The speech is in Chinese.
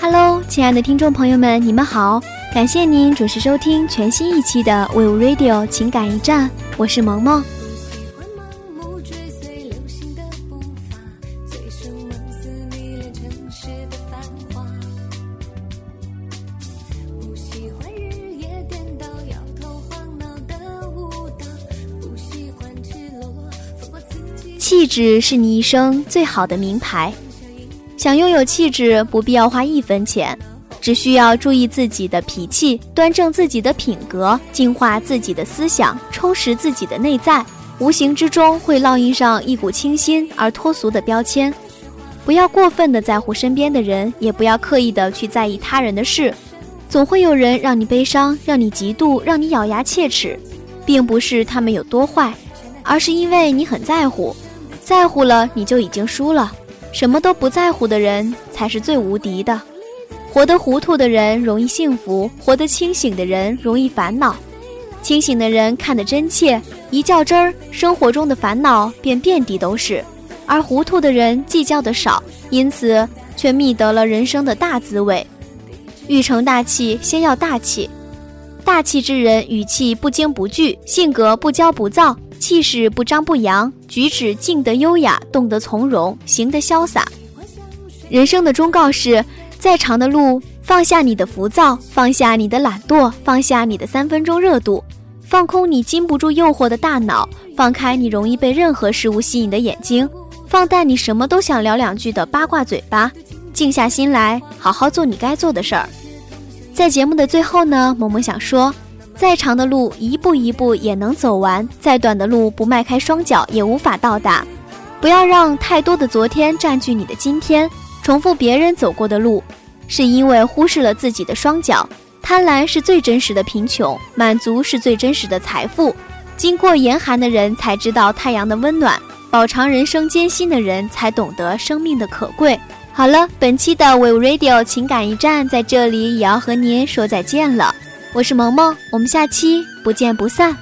Hello，亲爱的听众朋友们，你们好！感谢您准时收听全新一期的 We Radio 情感驿站，我是萌萌。气质是你一生最好的名牌。想拥有气质，不必要花一分钱，只需要注意自己的脾气，端正自己的品格，净化自己的思想，充实自己的内在，无形之中会烙印上一股清新而脱俗的标签。不要过分的在乎身边的人，也不要刻意的去在意他人的事。总会有人让你悲伤，让你嫉妒，让你咬牙切齿，并不是他们有多坏，而是因为你很在乎，在乎了你就已经输了。什么都不在乎的人才是最无敌的。活得糊涂的人容易幸福，活得清醒的人容易烦恼。清醒的人看得真切，一较真儿，生活中的烦恼便遍地都是；而糊涂的人计较的少，因此却觅得了人生的大滋味。欲成大器，先要大气。大气之人，语气不惊不惧，性格不骄不躁。气势不张不扬，举止静得优雅，动得从容，行得潇洒。人生的忠告是：再长的路，放下你的浮躁，放下你的懒惰，放下你的三分钟热度，放空你禁不住诱惑的大脑，放开你容易被任何事物吸引的眼睛，放淡你什么都想聊两句的八卦嘴巴，静下心来，好好做你该做的事儿。在节目的最后呢，萌萌想说。再长的路，一步一步也能走完；再短的路，不迈开双脚也无法到达。不要让太多的昨天占据你的今天。重复别人走过的路，是因为忽视了自己的双脚。贪婪是最真实的贫穷，满足是最真实的财富。经过严寒的人才知道太阳的温暖，饱尝人生艰辛的人才懂得生命的可贵。好了，本期的 We Radio 情感驿站在这里也要和您说再见了。我是萌萌，我们下期不见不散。